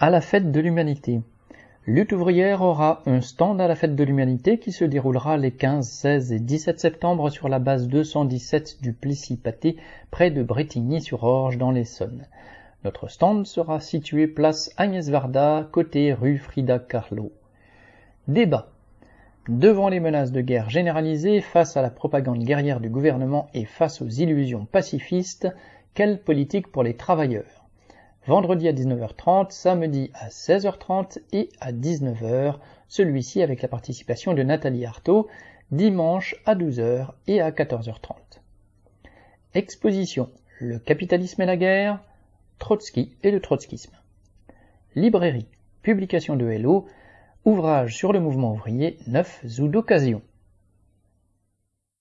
À la fête de l'humanité. Lutte ouvrière aura un stand à la fête de l'humanité qui se déroulera les 15, 16 et 17 septembre sur la base 217 du Plessis-Pâté près de Bretigny-sur-Orge dans l'Essonne. Notre stand sera situé place Agnès Varda, côté rue Frida Kahlo. Débat. Devant les menaces de guerre généralisées, face à la propagande guerrière du gouvernement et face aux illusions pacifistes, quelle politique pour les travailleurs? Vendredi à 19h30, samedi à 16h30 et à 19h, celui-ci avec la participation de Nathalie Artaud, dimanche à 12h et à 14h30. Exposition Le capitalisme et la guerre, Trotsky et le trotskisme. Librairie, publication de Hello, ouvrage sur le mouvement ouvrier neuf ou d'occasion.